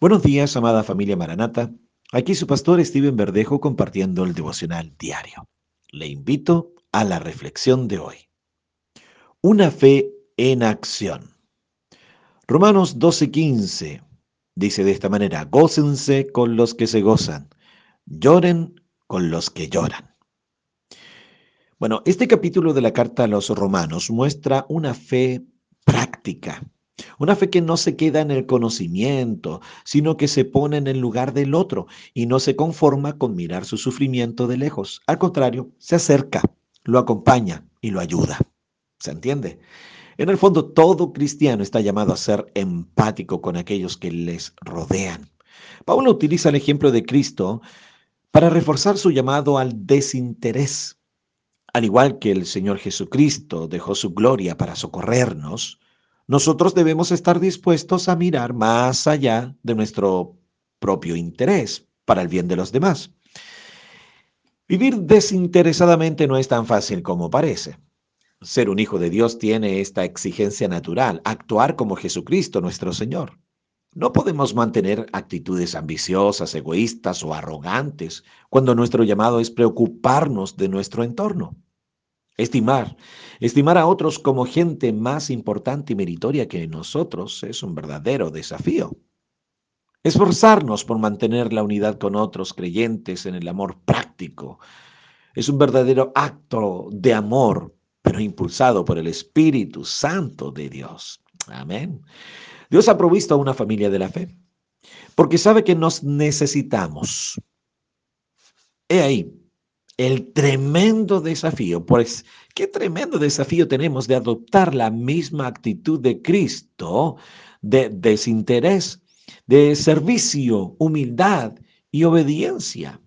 Buenos días, amada familia Maranata. Aquí su pastor Steven Verdejo compartiendo el devocional diario. Le invito a la reflexión de hoy. Una fe en acción. Romanos 12:15 dice de esta manera, gócense con los que se gozan, lloren con los que lloran. Bueno, este capítulo de la carta a los romanos muestra una fe práctica, una fe que no se queda en el conocimiento, sino que se pone en el lugar del otro y no se conforma con mirar su sufrimiento de lejos. Al contrario, se acerca, lo acompaña y lo ayuda. ¿Se entiende? En el fondo, todo cristiano está llamado a ser empático con aquellos que les rodean. Pablo utiliza el ejemplo de Cristo para reforzar su llamado al desinterés. Al igual que el Señor Jesucristo dejó su gloria para socorrernos, nosotros debemos estar dispuestos a mirar más allá de nuestro propio interés para el bien de los demás. Vivir desinteresadamente no es tan fácil como parece. Ser un hijo de Dios tiene esta exigencia natural, actuar como Jesucristo nuestro Señor. No podemos mantener actitudes ambiciosas, egoístas o arrogantes cuando nuestro llamado es preocuparnos de nuestro entorno. Estimar, estimar a otros como gente más importante y meritoria que nosotros es un verdadero desafío. Esforzarnos por mantener la unidad con otros creyentes en el amor práctico es un verdadero acto de amor, pero impulsado por el Espíritu Santo de Dios. Amén. Dios ha provisto a una familia de la fe, porque sabe que nos necesitamos. He ahí el tremendo desafío, pues qué tremendo desafío tenemos de adoptar la misma actitud de Cristo, de desinterés, de servicio, humildad y obediencia.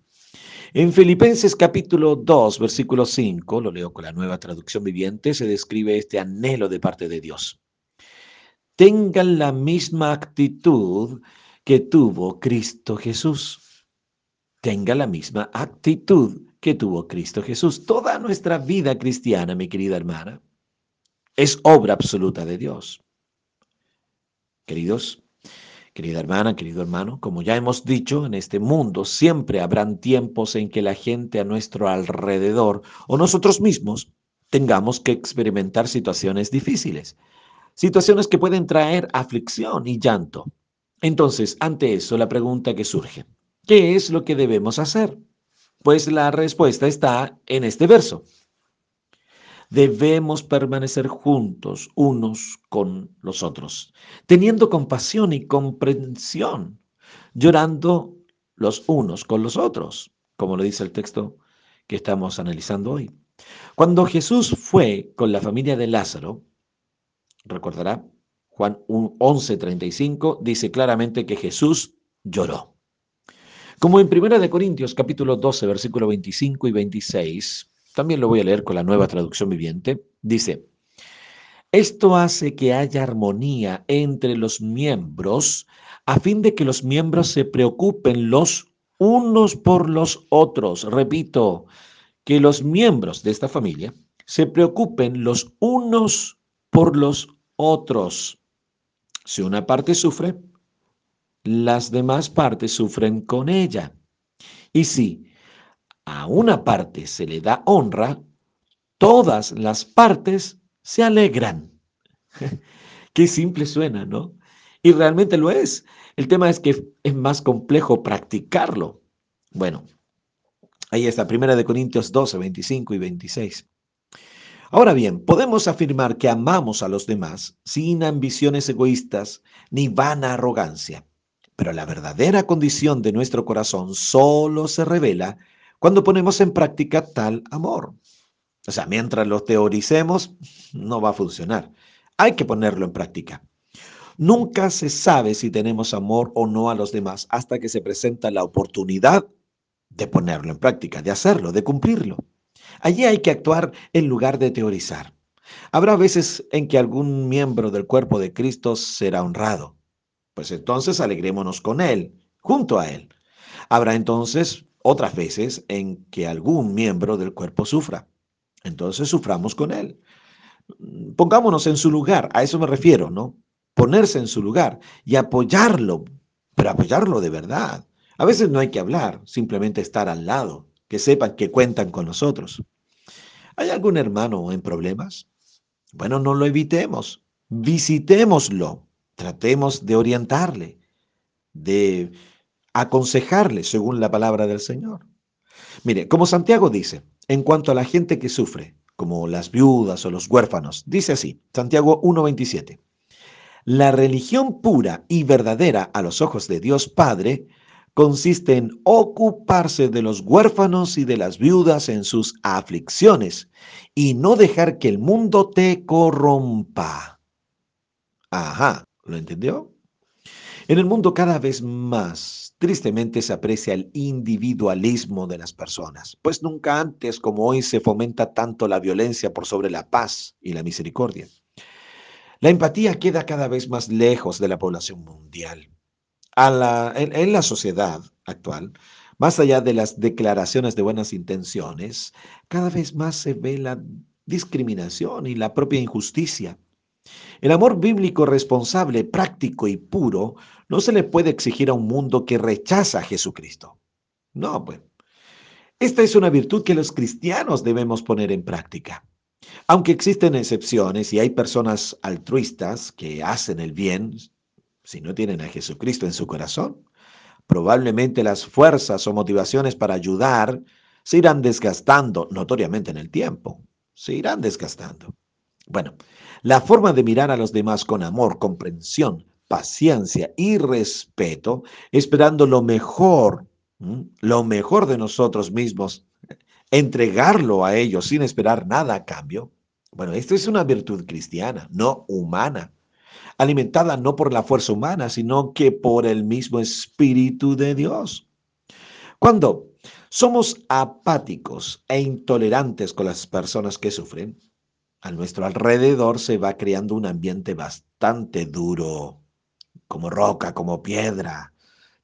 En Filipenses capítulo 2, versículo 5, lo leo con la nueva traducción viviente, se describe este anhelo de parte de Dios. Tengan la misma actitud que tuvo Cristo Jesús. Tenga la misma actitud que tuvo Cristo Jesús. Toda nuestra vida cristiana, mi querida hermana, es obra absoluta de Dios. Queridos, querida hermana, querido hermano, como ya hemos dicho, en este mundo siempre habrán tiempos en que la gente a nuestro alrededor o nosotros mismos tengamos que experimentar situaciones difíciles, situaciones que pueden traer aflicción y llanto. Entonces, ante eso, la pregunta que surge, ¿qué es lo que debemos hacer? Pues la respuesta está en este verso. Debemos permanecer juntos unos con los otros, teniendo compasión y comprensión, llorando los unos con los otros, como lo dice el texto que estamos analizando hoy. Cuando Jesús fue con la familia de Lázaro, recordará, Juan 11:35 dice claramente que Jesús lloró. Como en Primera de Corintios capítulo 12, versículo 25 y 26, también lo voy a leer con la nueva traducción viviente, dice, esto hace que haya armonía entre los miembros a fin de que los miembros se preocupen los unos por los otros. Repito, que los miembros de esta familia se preocupen los unos por los otros. Si una parte sufre, las demás partes sufren con ella. Y si a una parte se le da honra, todas las partes se alegran. Qué simple suena, ¿no? Y realmente lo es. El tema es que es más complejo practicarlo. Bueno, ahí está, Primera de Corintios 12, 25 y 26. Ahora bien, podemos afirmar que amamos a los demás sin ambiciones egoístas ni vana arrogancia. Pero la verdadera condición de nuestro corazón solo se revela cuando ponemos en práctica tal amor. O sea, mientras lo teoricemos, no va a funcionar. Hay que ponerlo en práctica. Nunca se sabe si tenemos amor o no a los demás hasta que se presenta la oportunidad de ponerlo en práctica, de hacerlo, de cumplirlo. Allí hay que actuar en lugar de teorizar. Habrá veces en que algún miembro del cuerpo de Cristo será honrado, pues entonces alegrémonos con Él, junto a Él. Habrá entonces otras veces en que algún miembro del cuerpo sufra. Entonces suframos con Él. Pongámonos en su lugar, a eso me refiero, ¿no? Ponerse en su lugar y apoyarlo pero apoyarlo de verdad. A veces no hay que hablar, simplemente estar al lado, que sepan que cuentan con nosotros. ¿Hay algún hermano en problemas? Bueno, no lo evitemos, visitémoslo, tratemos de orientarle, de aconsejarle según la palabra del Señor. Mire, como Santiago dice, en cuanto a la gente que sufre, como las viudas o los huérfanos, dice así, Santiago 1.27, la religión pura y verdadera a los ojos de Dios Padre consiste en ocuparse de los huérfanos y de las viudas en sus aflicciones y no dejar que el mundo te corrompa. Ajá, ¿lo entendió? En el mundo cada vez más, tristemente, se aprecia el individualismo de las personas, pues nunca antes como hoy se fomenta tanto la violencia por sobre la paz y la misericordia. La empatía queda cada vez más lejos de la población mundial. en la sociedad actual, más allá de las declaraciones de buenas intenciones, cada vez más se ve la discriminación y la propia injusticia. El amor bíblico responsable, práctico y puro no se le puede exigir a un mundo que rechaza a Jesucristo. No, pues. Esta es una virtud que los cristianos debemos poner en práctica. Aunque existen excepciones y hay personas altruistas que hacen el bien, si no tienen a Jesucristo en su corazón, probablemente las fuerzas o motivaciones para ayudar se irán desgastando notoriamente en el tiempo. Se irán desgastando. Bueno, la forma de mirar a los demás con amor, comprensión, paciencia y respeto, esperando lo mejor, lo mejor de nosotros mismos, entregarlo a ellos sin esperar nada a cambio. Bueno, esto es una virtud cristiana, no humana, alimentada no por la fuerza humana, sino que por el mismo Espíritu de Dios. Cuando somos apáticos e intolerantes con las personas que sufren, a nuestro alrededor se va creando un ambiente bastante duro, como roca, como piedra,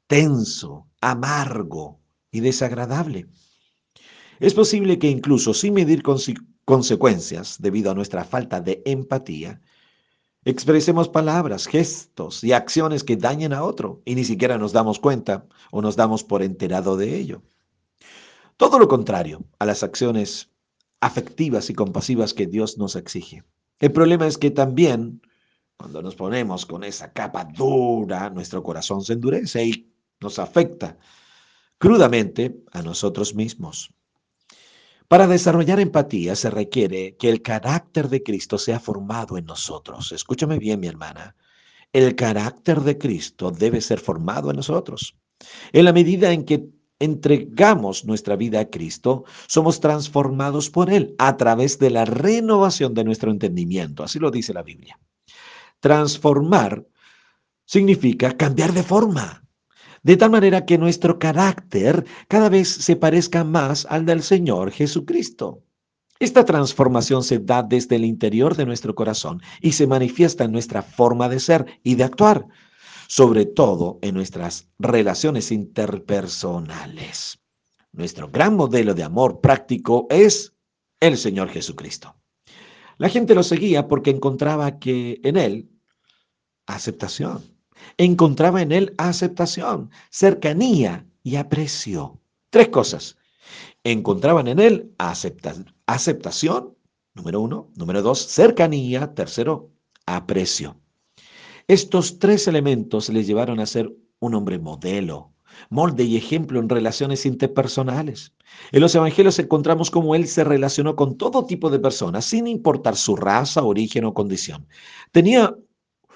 tenso, amargo y desagradable. Es posible que incluso sin medir consecuencias debido a nuestra falta de empatía, expresemos palabras, gestos y acciones que dañen a otro y ni siquiera nos damos cuenta o nos damos por enterado de ello. Todo lo contrario a las acciones afectivas y compasivas que Dios nos exige. El problema es que también cuando nos ponemos con esa capa dura, nuestro corazón se endurece y nos afecta crudamente a nosotros mismos. Para desarrollar empatía se requiere que el carácter de Cristo sea formado en nosotros. Escúchame bien, mi hermana. El carácter de Cristo debe ser formado en nosotros. En la medida en que entregamos nuestra vida a Cristo, somos transformados por Él a través de la renovación de nuestro entendimiento. Así lo dice la Biblia. Transformar significa cambiar de forma, de tal manera que nuestro carácter cada vez se parezca más al del Señor Jesucristo. Esta transformación se da desde el interior de nuestro corazón y se manifiesta en nuestra forma de ser y de actuar sobre todo en nuestras relaciones interpersonales. Nuestro gran modelo de amor práctico es el Señor Jesucristo. La gente lo seguía porque encontraba que en él aceptación. Encontraba en él aceptación, cercanía y aprecio. Tres cosas. Encontraban en él aceptación, número uno. Número dos, cercanía. Tercero, aprecio. Estos tres elementos le llevaron a ser un hombre modelo, molde y ejemplo en relaciones interpersonales. En los evangelios encontramos cómo él se relacionó con todo tipo de personas, sin importar su raza, origen o condición. Tenía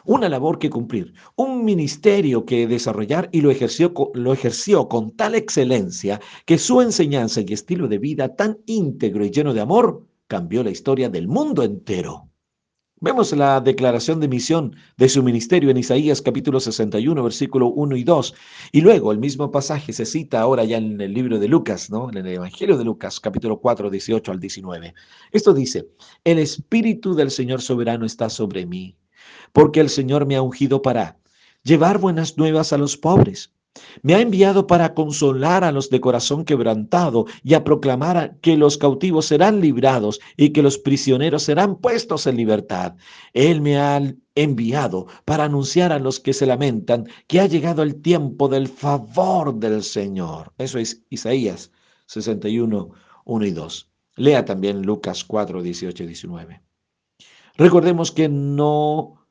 una labor que cumplir, un ministerio que desarrollar y lo ejerció, lo ejerció con tal excelencia que su enseñanza y estilo de vida tan íntegro y lleno de amor cambió la historia del mundo entero. Vemos la declaración de misión de su ministerio en Isaías capítulo 61, versículo 1 y 2. Y luego el mismo pasaje se cita ahora ya en el libro de Lucas, ¿no? En el Evangelio de Lucas, capítulo 4, 18 al 19. Esto dice, el Espíritu del Señor soberano está sobre mí, porque el Señor me ha ungido para llevar buenas nuevas a los pobres me ha enviado para consolar a los de corazón quebrantado y a proclamar que los cautivos serán librados y que los prisioneros serán puestos en libertad. Él me ha enviado para anunciar a los que se lamentan que ha llegado el tiempo del favor del Señor. Eso es Isaías 61, 1 y 2. Lea también Lucas 4, 18 y 19. Recordemos que no,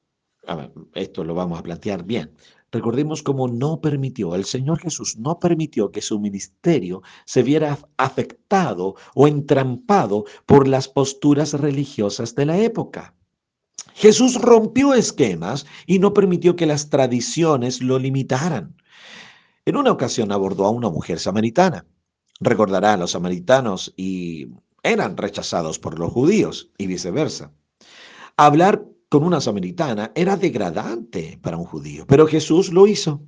esto lo vamos a plantear bien, recordemos cómo no permitió, el Señor Jesús no permitió que su ministerio se viera afectado o entrampado por las posturas religiosas de la época. Jesús rompió esquemas y no permitió que las tradiciones lo limitaran. En una ocasión abordó a una mujer samaritana. Recordará a los samaritanos y eran rechazados por los judíos y viceversa. Hablar con una samaritana era degradante para un judío, pero Jesús lo hizo.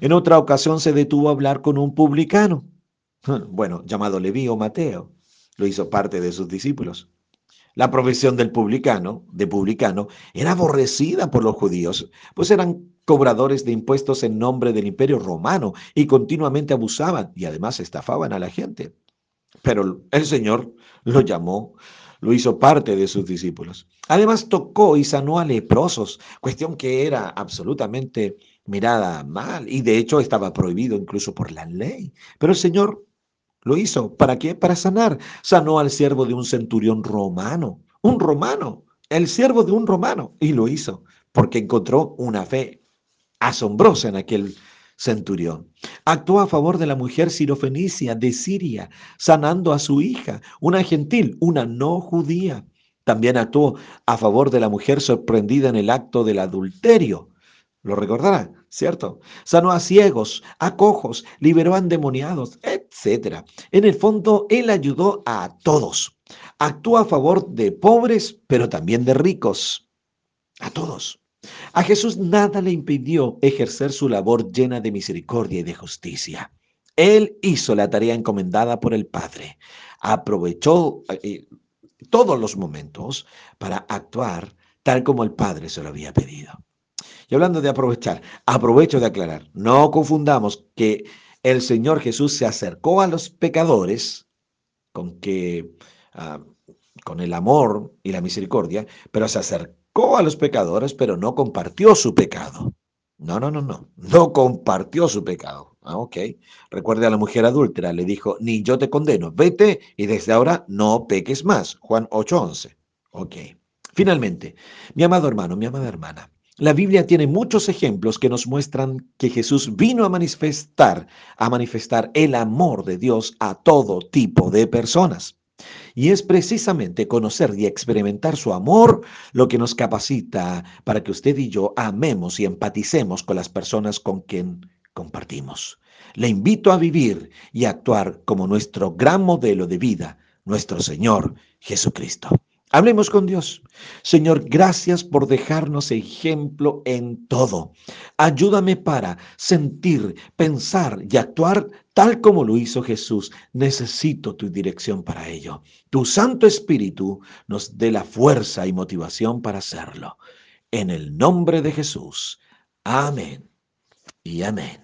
En otra ocasión se detuvo a hablar con un publicano, bueno, llamado Leví o Mateo. Lo hizo parte de sus discípulos. La profesión del publicano, de publicano, era aborrecida por los judíos, pues eran cobradores de impuestos en nombre del imperio romano y continuamente abusaban y además estafaban a la gente. Pero el Señor lo llamó, lo hizo parte de sus discípulos. Además tocó y sanó a leprosos, cuestión que era absolutamente mirada mal y de hecho estaba prohibido incluso por la ley. Pero el Señor lo hizo. ¿Para qué? Para sanar. Sanó al siervo de un centurión romano. Un romano. El siervo de un romano. Y lo hizo porque encontró una fe asombrosa en aquel centurión. Actuó a favor de la mujer sirofenicia de Siria, sanando a su hija, una gentil, una no judía. También actuó a favor de la mujer sorprendida en el acto del adulterio. Lo recordará, ¿cierto? Sanó a ciegos, a cojos, liberó a endemoniados, etc. En el fondo, él ayudó a todos. Actuó a favor de pobres, pero también de ricos. A todos. A Jesús nada le impidió ejercer su labor llena de misericordia y de justicia. Él hizo la tarea encomendada por el Padre. Aprovechó eh, todos los momentos para actuar tal como el Padre se lo había pedido. Y hablando de aprovechar, aprovecho de aclarar, no confundamos que el Señor Jesús se acercó a los pecadores con que ah, con el amor y la misericordia, pero se acercó a los pecadores, pero no compartió su pecado. No, no, no, no. No compartió su pecado. Ah, ok. Recuerde a la mujer adúltera, le dijo, ni yo te condeno, vete y desde ahora no peques más. Juan 8:11. Ok. Finalmente, mi amado hermano, mi amada hermana, la Biblia tiene muchos ejemplos que nos muestran que Jesús vino a manifestar, a manifestar el amor de Dios a todo tipo de personas. Y es precisamente conocer y experimentar su amor lo que nos capacita para que usted y yo amemos y empaticemos con las personas con quien compartimos. Le invito a vivir y actuar como nuestro gran modelo de vida, nuestro Señor Jesucristo. Hablemos con Dios. Señor, gracias por dejarnos ejemplo en todo. Ayúdame para sentir, pensar y actuar tal como lo hizo Jesús. Necesito tu dirección para ello. Tu Santo Espíritu nos dé la fuerza y motivación para hacerlo. En el nombre de Jesús. Amén y amén.